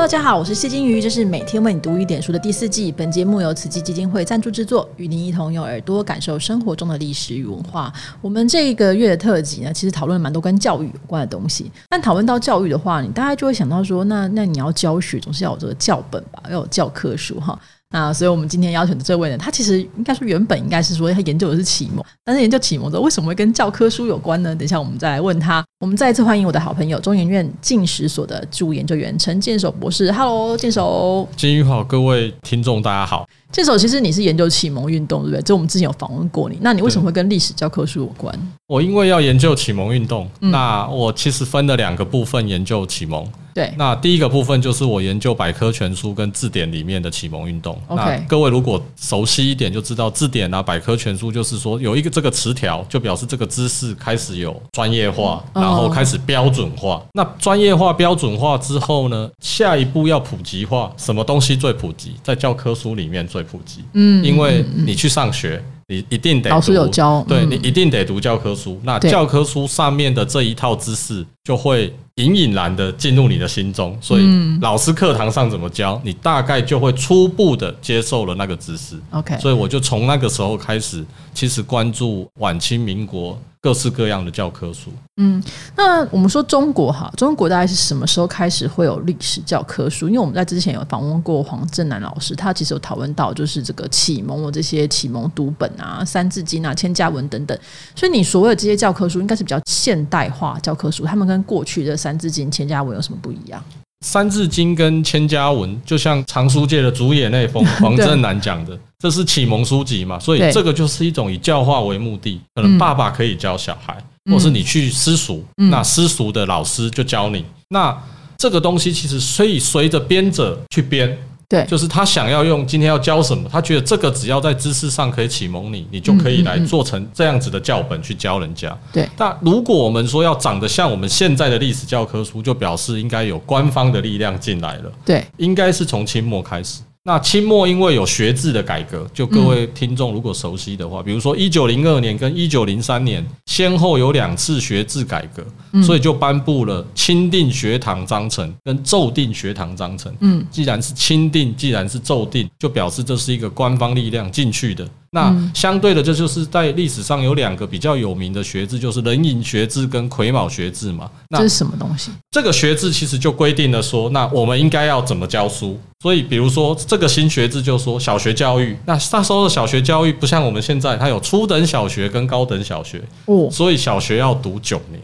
大家好，我是谢金鱼，这是每天为你读一点书的第四季。本节目由慈济基金会赞助制作，与您一同用耳朵感受生活中的历史与文化。我们这个月的特辑呢，其实讨论了蛮多跟教育有关的东西。但讨论到教育的话，你大家就会想到说，那那你要教学，总是要有这个教本吧，要有教科书哈。那所以，我们今天邀请的这位呢，他其实应该说原本应该是说他研究的是启蒙，但是研究启蒙的为什么会跟教科书有关呢？等一下我们再来问他。我们再一次欢迎我的好朋友中研院进史所的助研究员陈建守博士。Hello，建守。金宇好，各位听众大家好。建守，其实你是研究启蒙运动，对不对？这我们之前有访问过你。那你为什么会跟历史教科书有关？我因为要研究启蒙运动，那我其实分了两个部分研究启蒙。对，那第一个部分就是我研究百科全书跟字典里面的启蒙运动。OK，各位如果熟悉一点，就知道字典啊、百科全书就是说有一个这个词条，就表示这个知识开始有专业化，然后开始标准化。那专业化、标准化之后呢，下一步要普及化，什么东西最普及？在教科书里面最普及。嗯，因为你去上学。你一定得老师有教，对你一定得读教科书。那教科书上面的这一套知识就会隐隐然的进入你的心中，所以老师课堂上怎么教，你大概就会初步的接受了那个知识。OK，所以我就从那个时候开始，其实关注晚清民国。各式各样的教科书。嗯，那我们说中国哈，中国大概是什么时候开始会有历史教科书？因为我们在之前有访问过黄正南老师，他其实有讨论到就是这个启蒙的这些启蒙读本啊、三字经啊、千家文等等。所以你所谓的这些教科书，应该是比较现代化教科书，他们跟过去的三字经、千家文有什么不一样？三字经跟千家文，就像藏书界的主演那封黄振南讲的，这是启蒙书籍嘛，所以这个就是一种以教化为目的。可能爸爸可以教小孩，或是你去私塾，那私塾的老师就教你。那这个东西其实可以随着编者去编。对，就是他想要用今天要教什么，他觉得这个只要在知识上可以启蒙你，你就可以来做成这样子的教本去教人家。对，那如果我们说要长得像我们现在的历史教科书，就表示应该有官方的力量进来了。对，应该是从清末开始。那清末因为有学制的改革，就各位听众如果熟悉的话，比如说一九零二年跟一九零三年先后有两次学制改革，所以就颁布了钦定学堂章程跟奏定学堂章程。嗯，既然是钦定，既然是奏定，就表示这是一个官方力量进去的。那相对的，这就是在历史上有两个比较有名的学制，就是人寅学制跟癸卯学制嘛。那这是什么东西？这个学制其实就规定了说，那我们应该要怎么教书。所以，比如说这个新学制就说小学教育，那那时候的小学教育不像我们现在，它有初等小学跟高等小学。哦，所以小学要读九年。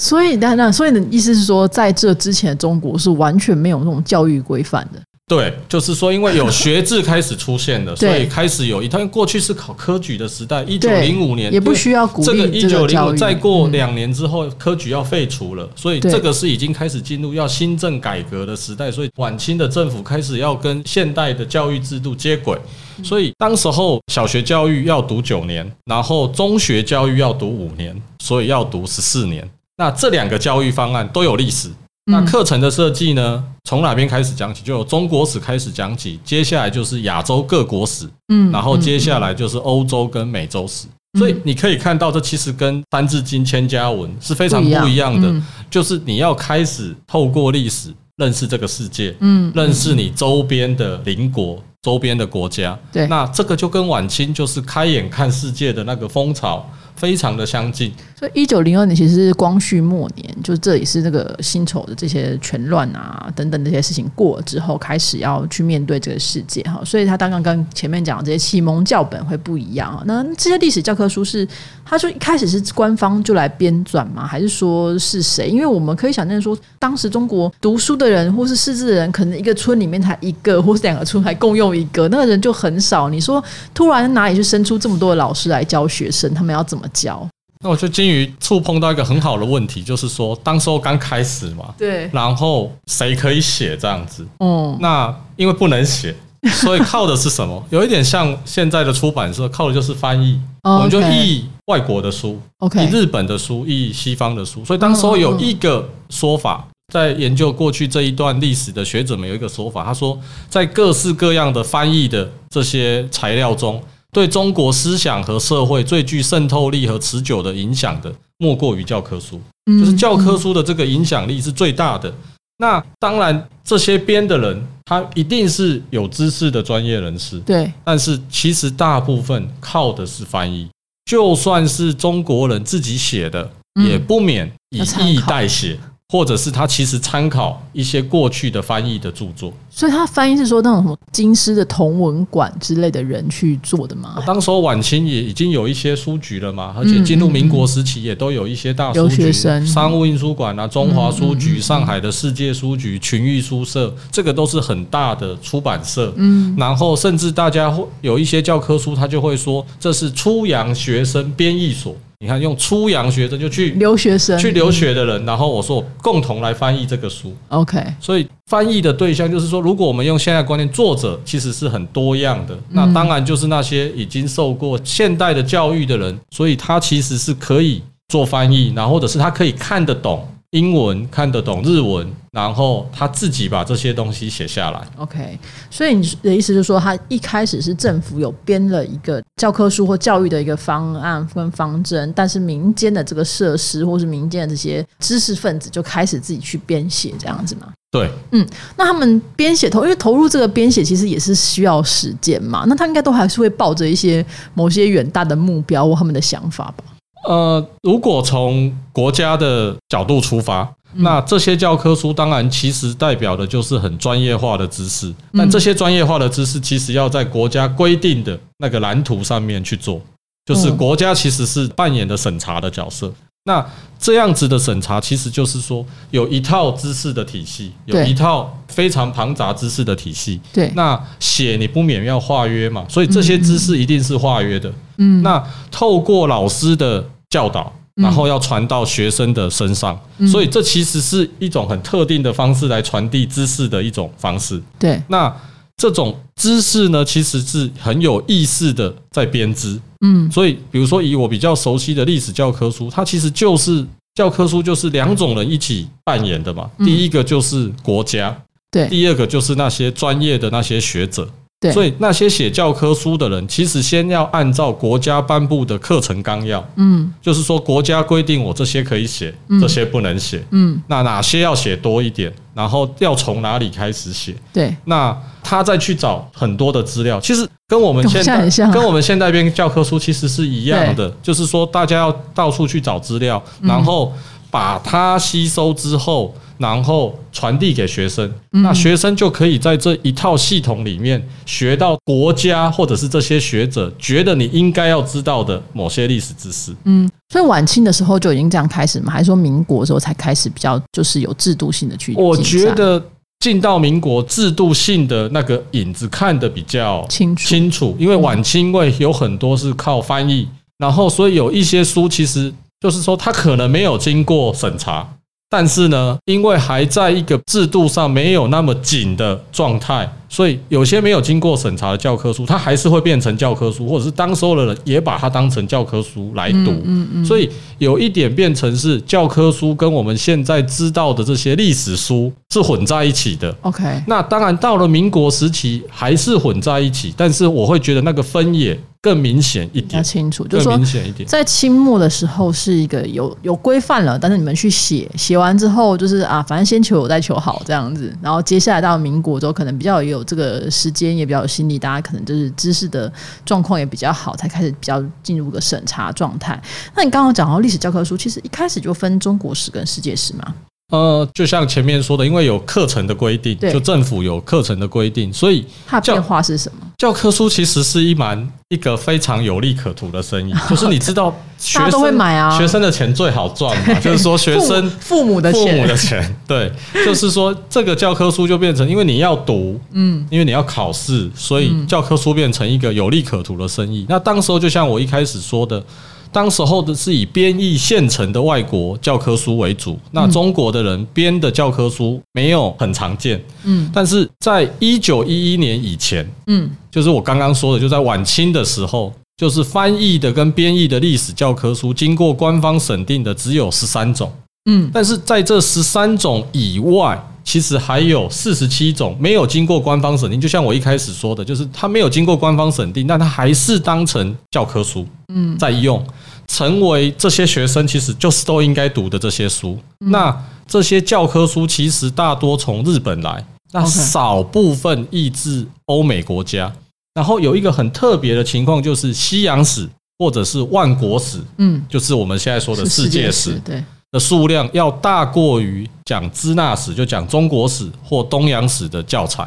所以，那那所以的意思是说，在这之前，中国是完全没有那种教育规范的。对，就是说，因为有学制开始出现了，所以开始有一。他过去是考科举的时代，一九零五年也不需要鼓励这个一九零五，再过两年之后，科举要废除了，所以这个是已经开始进入要新政改革的时代。所以晚清的政府开始要跟现代的教育制度接轨，所以当时候小学教育要读九年，然后中学教育要读五年，所以要读十四年。那这两个教育方案都有历史。那课程的设计呢？从哪边开始讲起？就由中国史开始讲起，接下来就是亚洲各国史，嗯，然后接下来就是欧洲跟美洲史。所以你可以看到，这其实跟《三字经》《千家文》是非常不一样的。就是你要开始透过历史认识这个世界，嗯，认识你周边的邻国、周边的国家。对，那这个就跟晚清就是开眼看世界的那个风潮。非常的相近，所以一九零二年其实是光绪末年，就这也是那个辛丑的这些权乱啊等等这些事情过了之后，开始要去面对这个世界哈。所以他刚刚跟前面讲的这些启蒙教本会不一样啊。那这些历史教科书是，他说一开始是官方就来编纂吗？还是说是谁？因为我们可以想象说，当时中国读书的人或是识字的人，可能一个村里面才一个，或是两个村还共用一个，那个人就很少。你说突然哪里去生出这么多的老师来教学生，他们要怎么？教那我觉得金鱼触碰到一个很好的问题，就是说当时候刚开始嘛，对，然后谁可以写这样子？哦，那因为不能写，所以靠的是什么？有一点像现在的出版社，靠的就是翻译，我们就译外国的书，OK，译日本的书，译西方的书。所以当时候有一个说法，在研究过去这一段历史的学者们有一个说法，他说，在各式各样的翻译的这些材料中。对中国思想和社会最具渗透力和持久的影响的，莫过于教科书。就是教科书的这个影响力是最大的。那当然，这些编的人他一定是有知识的专业人士，对。但是其实大部分靠的是翻译，就算是中国人自己写的，也不免以译代写。或者是他其实参考一些过去的翻译的著作，所以他翻译是说那种什么京师的同文馆之类的人去做的吗？当时候晚清也已经有一些书局了嘛，而且进入民国时期也都有一些大书局、商务印书馆啊、中华书局、上海的世界书局、群益书社，这个都是很大的出版社。嗯，然后甚至大家会有一些教科书，他就会说这是出洋学生编译所。你看，用出洋学生就去留学生去留学的人，然后我说共同来翻译这个书。OK，所以翻译的对象就是说，如果我们用现在观念，作者其实是很多样的。那当然就是那些已经受过现代的教育的人，所以他其实是可以做翻译，然后或者是他可以看得懂。英文看得懂日文，然后他自己把这些东西写下来。OK，所以你的意思就是说，他一开始是政府有编了一个教科书或教育的一个方案跟方针，但是民间的这个设施或是民间的这些知识分子就开始自己去编写这样子吗？对，嗯，那他们编写投，因为投入这个编写其实也是需要时间嘛，那他应该都还是会抱着一些某些远大的目标或他们的想法吧。呃，如果从国家的角度出发，那这些教科书当然其实代表的就是很专业化的知识，但这些专业化的知识其实要在国家规定的那个蓝图上面去做，就是国家其实是扮演的审查的角色。那这样子的审查，其实就是说有一套知识的体系，有一套非常庞杂知识的体系。对，那写你不免要化约嘛，所以这些知识一定是化约的。嗯，那透过老师的教导，然后要传到学生的身上，所以这其实是一种很特定的方式来传递知识的一种方式。对，那。这种知识呢，其实是很有意识的在编织。嗯，所以比如说以我比较熟悉的历史教科书，它其实就是教科书，就是两种人一起扮演的嘛。第一个就是国家，对；第二个就是那些专业的那些学者。对，所以那些写教科书的人，其实先要按照国家颁布的课程纲要，嗯，就是说国家规定我这些可以写，这些不能写，嗯，那哪些要写多一点，然后要从哪里开始写，对，那他再去找很多的资料，其实跟我们现在跟我们现代编教科书其实是一样的，就是说大家要到处去找资料，然后把它吸收之后。然后传递给学生，那学生就可以在这一套系统里面学到国家或者是这些学者觉得你应该要知道的某些历史知识。嗯，所以晚清的时候就已经这样开始吗？还是说民国时候才开始比较就是有制度性的去？我觉得进到民国制度性的那个影子看得比较清楚，清楚，因为晚清因为有很多是靠翻译，然后所以有一些书其实就是说它可能没有经过审查。但是呢，因为还在一个制度上没有那么紧的状态。所以有些没有经过审查的教科书，它还是会变成教科书，或者是当时候的人也把它当成教科书来读。嗯嗯。所以有一点变成是教科书跟我们现在知道的这些历史书是混在一起的。OK。那当然到了民国时期还是混在一起，但是我会觉得那个分野更明显一点，比较清楚，就是说在清末的时候是一个有有规范了，但是你们去写写完之后，就是啊，反正先求有再求好这样子，然后接下来到民国之后，可能比较有。这个时间也比较有心力，大家可能就是知识的状况也比较好，才开始比较进入个审查状态。那你刚刚讲到历史教科书，其实一开始就分中国史跟世界史嘛？呃，就像前面说的，因为有课程的规定，就政府有课程的规定，所以它变化是什么？教科书其实是一蛮一个非常有利可图的生意，就是你知道，大家都会买啊，学生的钱最好赚嘛，就是说学生父母的父母的钱，对，就是说这个教科书就变成，因为你要读，嗯，因为你要考试，所以教科书变成一个有利可图的生意。那当时候就像我一开始说的。当时候的是以编译现成的外国教科书为主，那中国的人编的教科书没有很常见。嗯，但是在一九一一年以前，嗯，就是我刚刚说的，就在晚清的时候，就是翻译的跟编译的历史教科书，经过官方审定的只有十三种。嗯，但是在这十三种以外，其实还有四十七种没有经过官方审定。就像我一开始说的，就是它没有经过官方审定，但它还是当成教科书，嗯，在用，成为这些学生其实就是都应该读的这些书。那这些教科书其实大多从日本来，那少部分译自欧美国家。然后有一个很特别的情况，就是西洋史或者是万国史，嗯，就是我们现在说的世界史，对。的数量要大过于讲支那史，就讲中国史或东洋史的教材。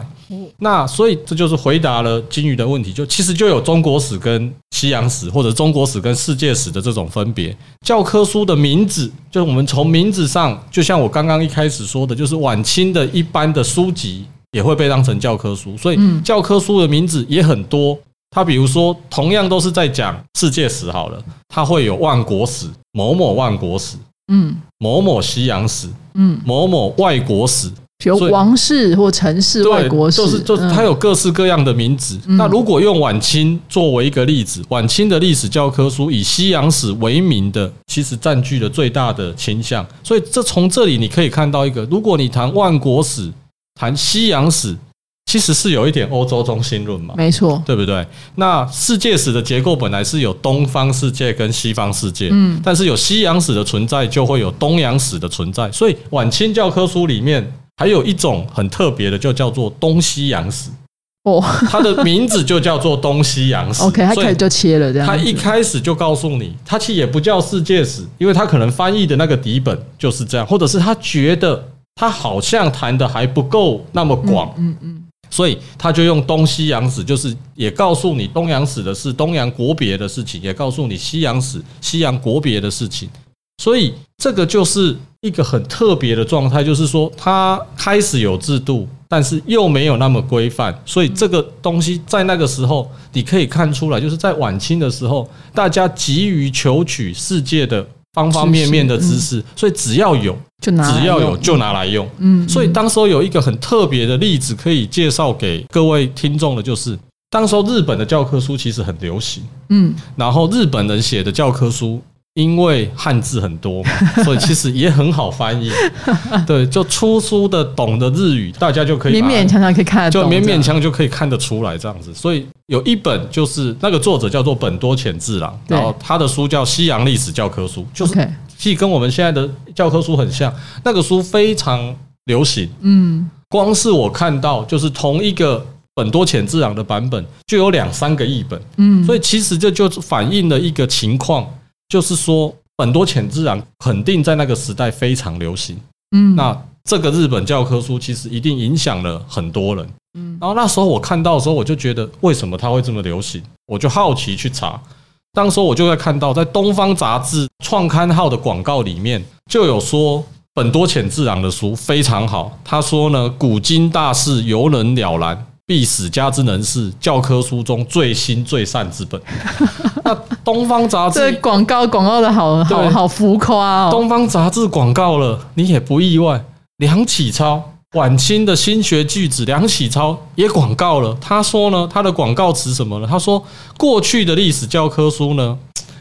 那所以这就是回答了金鱼的问题，就其实就有中国史跟西洋史，或者中国史跟世界史的这种分别。教科书的名字，就是我们从名字上，就像我刚刚一开始说的，就是晚清的一般的书籍也会被当成教科书，所以教科书的名字也很多。它比如说，同样都是在讲世界史好了，它会有万国史、某某万国史。嗯，某某西洋史，嗯，某某外国史，比如王室或城市外国史，就是就是它有各式各样的名字。那如果用晚清作为一个例子，晚清的历史教科书以西洋史为名的，其实占据了最大的倾向。所以这从这里你可以看到一个，如果你谈万国史，谈西洋史。其实是有一点欧洲中心论嘛，没错，对不对？那世界史的结构本来是有东方世界跟西方世界，嗯，但是有西洋史的存在，就会有东洋史的存在。所以晚清教科书里面还有一种很特别的，就叫做东西洋史。哦，它的名字就叫做东西洋史。OK，它开始就切了这样。它一开始就告诉你，它其实也不叫世界史，因为它可能翻译的那个底本就是这样，或者是他觉得他好像谈的还不够那么广。嗯嗯。所以他就用东西洋史，就是也告诉你东洋史的是东洋国别的事情，也告诉你西洋史西洋国别的事情。所以这个就是一个很特别的状态，就是说他开始有制度，但是又没有那么规范。所以这个东西在那个时候，你可以看出来，就是在晚清的时候，大家急于求取世界的。方方面面的知识，所以只要有，就拿只要有就拿来用。嗯，所以当时候有一个很特别的例子可以介绍给各位听众的，就是当时候日本的教科书其实很流行。嗯，然后日本人写的教科书。因为汉字很多嘛，所以其实也很好翻译。对，就出书的懂的日语，大家就可以勉勉强强可以看得就勉勉强就可以看得出来这样子。所以有一本就是那个作者叫做本多浅治郎，然后他的书叫《西洋历史教科书》，就是既跟我们现在的教科书很像。那个书非常流行，嗯，光是我看到就是同一个本多浅治郎的版本就有两三个译本，嗯，所以其实这就反映了一个情况。就是说，很多浅自然肯定在那个时代非常流行。嗯，那这个日本教科书其实一定影响了很多人。嗯，然后那时候我看到的时候，我就觉得为什么它会这么流行？我就好奇去查。当时我就在看到，在《东方杂志》创刊号的广告里面就有说，本多浅自然的书非常好。他说呢，古今大事游人了然。必死家之能事，教科书中最新最善之本。那东方杂志这广告广告的好好好浮夸哦。东方杂志广告了，你也不意外。梁启超晚清的新学巨子，梁启超也广告了。他说呢，他的广告词什么呢？他说过去的历史教科书呢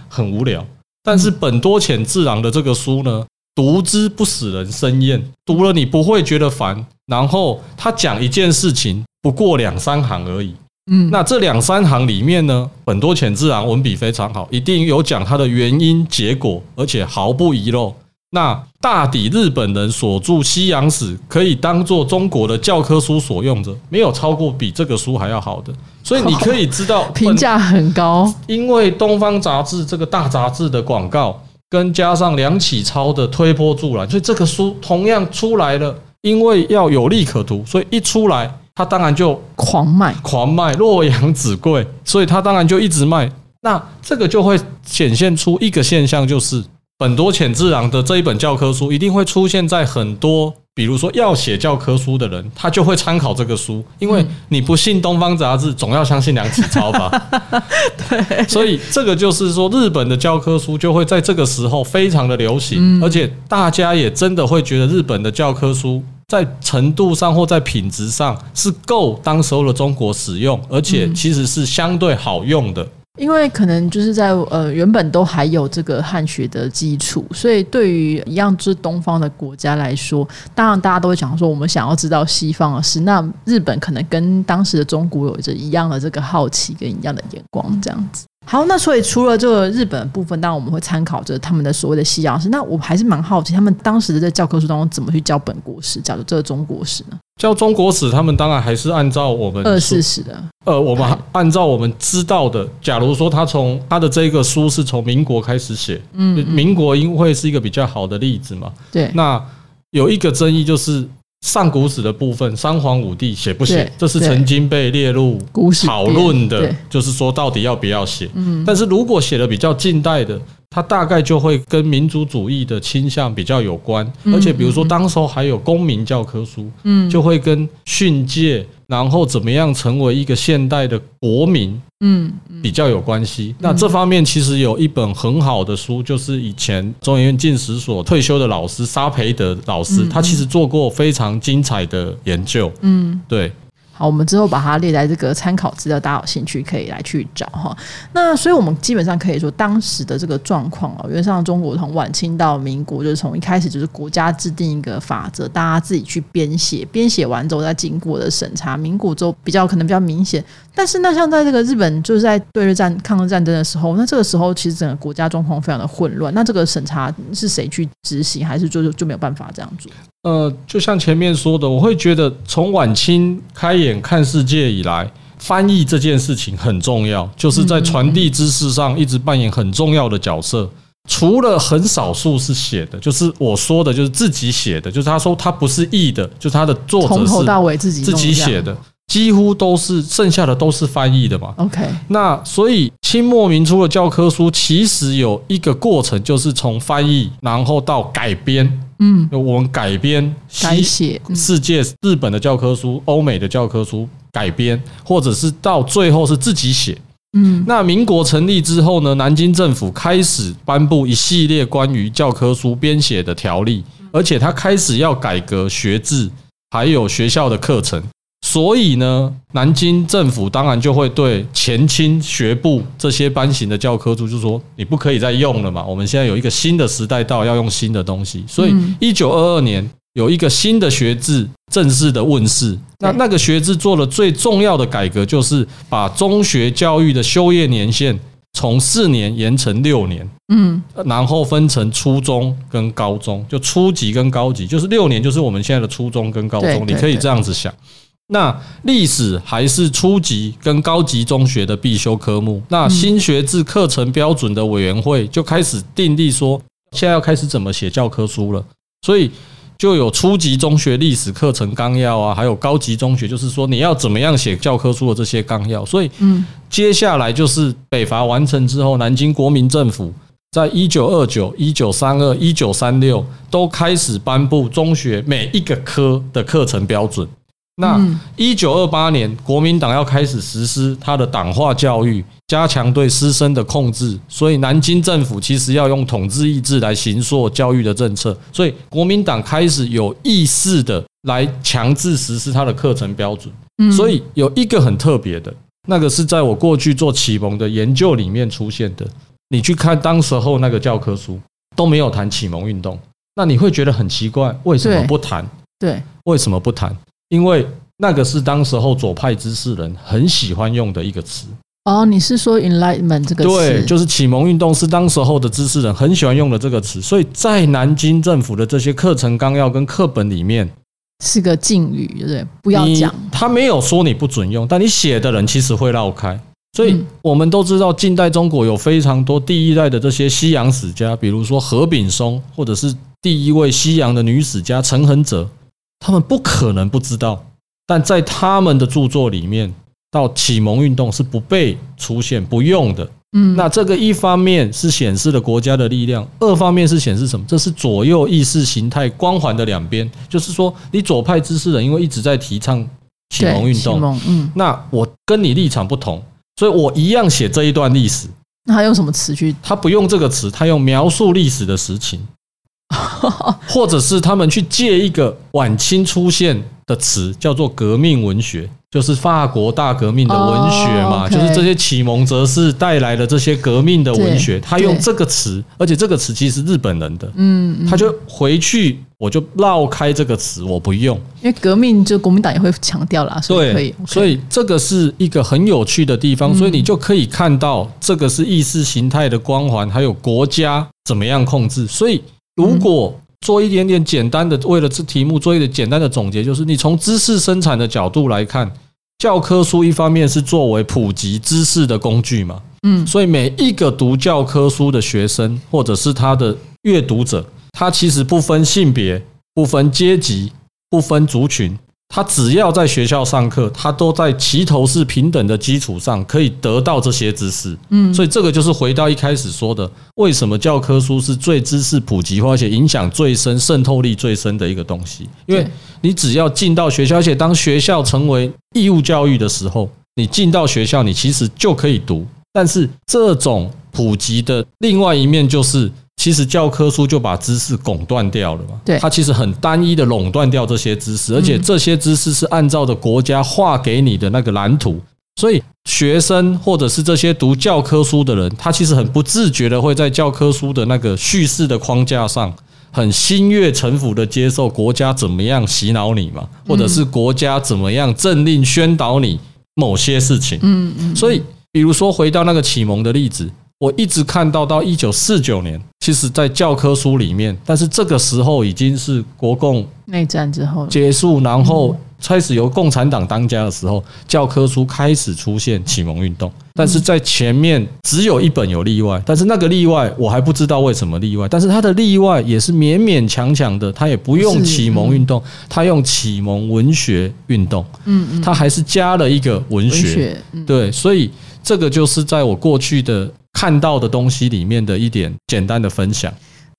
很无聊，但是本多浅自然的这个书呢，读之不使人生厌，读了你不会觉得烦。然后他讲一件事情。不过两三行而已，嗯，那这两三行里面呢，本多浅自然文笔非常好，一定有讲它的原因结果，而且毫不遗漏。那大抵日本人所著西洋史可以当做中国的教科书所用着，没有超过比这个书还要好的。所以你可以知道 评价很高，因为东方杂志这个大杂志的广告，跟加上梁启超的推波助澜，所以这个书同样出来了。因为要有利可图，所以一出来。他当然就狂卖，狂卖，洛阳纸贵，所以他当然就一直卖。那这个就会显现出一个现象，就是本多浅自然的这一本教科书一定会出现在很多，比如说要写教科书的人，他就会参考这个书，因为你不信东方杂志，总要相信梁启超吧？对，所以这个就是说，日本的教科书就会在这个时候非常的流行，而且大家也真的会觉得日本的教科书。在程度上或在品质上是够当时候的中国使用，而且其实是相对好用的。因为可能就是在呃原本都还有这个汉学的基础，所以对于一样是东方的国家来说，当然大家都会讲说我们想要知道西方的事。那日本可能跟当时的中国有着一样的这个好奇跟一样的眼光，这样子。好，那所以除了这个日本部分，当然我们会参考着他们的所谓的西洋史。那我还是蛮好奇，他们当时的在教科书当中怎么去教本国史，教这个中国史呢？教中国史，他们当然还是按照我们二四史的。呃，我们按照我们知道的，假如说他从他的这个书是从民国开始写，嗯，民国因为是一个比较好的例子嘛。对。那有一个争议就是。上古史的部分，三皇五帝写不写？这是曾经被列入讨论的，就是说到底要不要写？嗯，但是如果写的比较近代的，它大概就会跟民族主义的倾向比较有关，而且比如说当时候还有公民教科书，嗯，就会跟训诫。然后怎么样成为一个现代的国民？嗯，比较有关系。那这方面其实有一本很好的书，就是以前中研院进史所退休的老师沙培德老师，他其实做过非常精彩的研究。嗯，对。好，我们之后把它列在这个参考资料，大家有兴趣可以来去找哈。那所以，我们基本上可以说，当时的这个状况哦，原则上中国从晚清到民国，就是从一开始就是国家制定一个法则，大家自己去编写，编写完之后再经过的审查。民国之后比较可能比较明显，但是那像在这个日本，就是在对日战、抗日战争的时候，那这个时候其实整个国家状况非常的混乱。那这个审查是谁去执行，还是就就没有办法这样做？呃，就像前面说的，我会觉得从晚清开眼看世界以来，翻译这件事情很重要，就是在传递知识上一直扮演很重要的角色。除了很少数是写的，就是我说的，就是自己写的，就是他说他不是译的，就是他的作者从头到尾自己自己写的，几乎都是剩下的都是翻译的嘛。OK，那所以清末明初的教科书其实有一个过程，就是从翻译然后到改编。嗯，我们改编、改写世界日本的教科书、欧美的教科书改编，或者是到最后是自己写。嗯，那民国成立之后呢，南京政府开始颁布一系列关于教科书编写的条例，而且他开始要改革学制，还有学校的课程。所以呢，南京政府当然就会对前清学部这些班型的教科书，就说你不可以再用了嘛。我们现在有一个新的时代到，要用新的东西。所以，一九二二年有一个新的学制正式的问世。那那个学制做了最重要的改革，就是把中学教育的修业年限从四年延成六年。嗯，然后分成初中跟高中，就初级跟高级，就是六年，就是我们现在的初中跟高中。你可以这样子想。那历史还是初级跟高级中学的必修科目。那新学制课程标准的委员会就开始订立说，现在要开始怎么写教科书了。所以就有初级中学历史课程纲要啊，还有高级中学，就是说你要怎么样写教科书的这些纲要。所以，嗯，接下来就是北伐完成之后，南京国民政府在一九二九、一九三二、一九三六都开始颁布中学每一个科的课程标准。那一九二八年，国民党要开始实施他的党化教育，加强对师生的控制，所以南京政府其实要用统治意志来行塑教育的政策，所以国民党开始有意识的来强制实施他的课程标准。所以有一个很特别的，那个是在我过去做启蒙的研究里面出现的。你去看当时候那个教科书都没有谈启蒙运动，那你会觉得很奇怪，为什么不谈？对，为什么不谈？因为那个是当时候左派知识人很喜欢用的一个词哦，你是说 Enlightenment 这个词？对，就是启蒙运动是当时候的知识人很喜欢用的这个词，所以在南京政府的这些课程纲要跟课本里面是个禁语，对不对？不要讲，他没有说你不准用，但你写的人其实会绕开。所以我们都知道，近代中国有非常多第一代的这些西洋史家，比如说何炳松，或者是第一位西洋的女史家陈恒哲。他们不可能不知道，但在他们的著作里面，到启蒙运动是不被出现、不用的。嗯，那这个一方面是显示了国家的力量，二方面是显示什么？这是左右意识形态光环的两边。就是说，你左派知识人因为一直在提倡启蒙运动，嗯，那我跟你立场不同，所以我一样写这一段历史。那他用什么词去？他不用这个词，他用描述历史的实情。或者是他们去借一个晚清出现的词叫做革命文学，就是法国大革命的文学嘛，就是这些启蒙哲士带来的这些革命的文学，他用这个词，而且这个词其实是日本人的，嗯，他就回去我就绕开这个词，我不用，因为革命就国民党也会强调啦，所以可以，所以这个是一个很有趣的地方，所以你就可以看到这个是意识形态的光环，还有国家怎么样控制，所以如果。做一点点简单的，为了这题目做一点简单的总结，就是你从知识生产的角度来看，教科书一方面是作为普及知识的工具嘛，嗯，所以每一个读教科书的学生或者是他的阅读者，他其实不分性别、不分阶级、不分族群。他只要在学校上课，他都在齐头是平等的基础上可以得到这些知识。嗯，所以这个就是回到一开始说的，为什么教科书是最知识普及化，而且影响最深、渗透力最深的一个东西？因为你只要进到学校，而且当学校成为义务教育的时候，你进到学校，你其实就可以读。但是这种普及的另外一面就是。其实教科书就把知识垄断掉了嘛？对，它其实很单一的垄断掉这些知识，而且这些知识是按照着国家画给你的那个蓝图，所以学生或者是这些读教科书的人，他其实很不自觉的会在教科书的那个叙事的框架上，很心悦诚服的接受国家怎么样洗脑你嘛，或者是国家怎么样政令宣导你某些事情。嗯嗯。所以，比如说回到那个启蒙的例子。我一直看到到一九四九年，其实，在教科书里面，但是这个时候已经是国共内战之后结束，然后开始由共产党当家的时候，教科书开始出现启蒙运动。但是在前面只有一本有例外，但是那个例外我还不知道为什么例外，但是它的例外也是勉勉强强的，它也不用启蒙运动，它用启蒙文学运动，嗯嗯，它还是加了一个文学，对，所以这个就是在我过去的。看到的东西里面的一点简单的分享。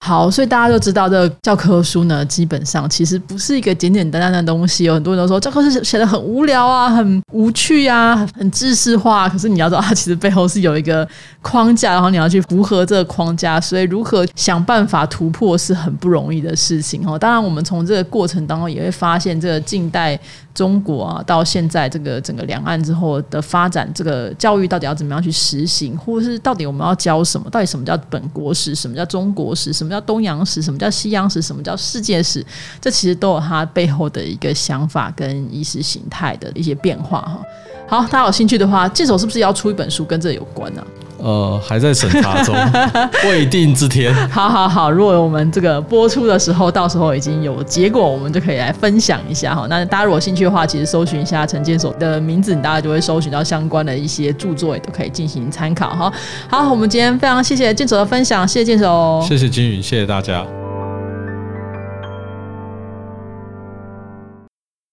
好，所以大家都知道，这教科书呢，基本上其实不是一个简简单单的东西。有很多人都说教科书写的很无聊啊，很无趣啊，很知识化。可是你要知道，它其实背后是有一个框架，然后你要去符合这个框架。所以如何想办法突破是很不容易的事情哦。当然，我们从这个过程当中也会发现，这个近代中国啊，到现在这个整个两岸之后的发展，这个教育到底要怎么样去实行，或者是到底我们要教什么？到底什么叫本国史？什么叫中国史？什么？叫东洋史，什么叫西洋史，什么叫世界史？这其实都有它背后的一个想法跟意识形态的一些变化哈。好，大家有兴趣的话，剑手是不是要出一本书跟这有关呢？呃，还在审查中，未定之天。好好好，如果我们这个播出的时候，到时候已经有结果，我们就可以来分享一下哈。那大家如果兴趣的话，其实搜寻一下陈建所的名字，你大家就会搜寻到相关的一些著作，也都可以进行参考哈。好，我们今天非常谢谢建所的分享，谢谢建所，谢谢金宇，谢谢大家。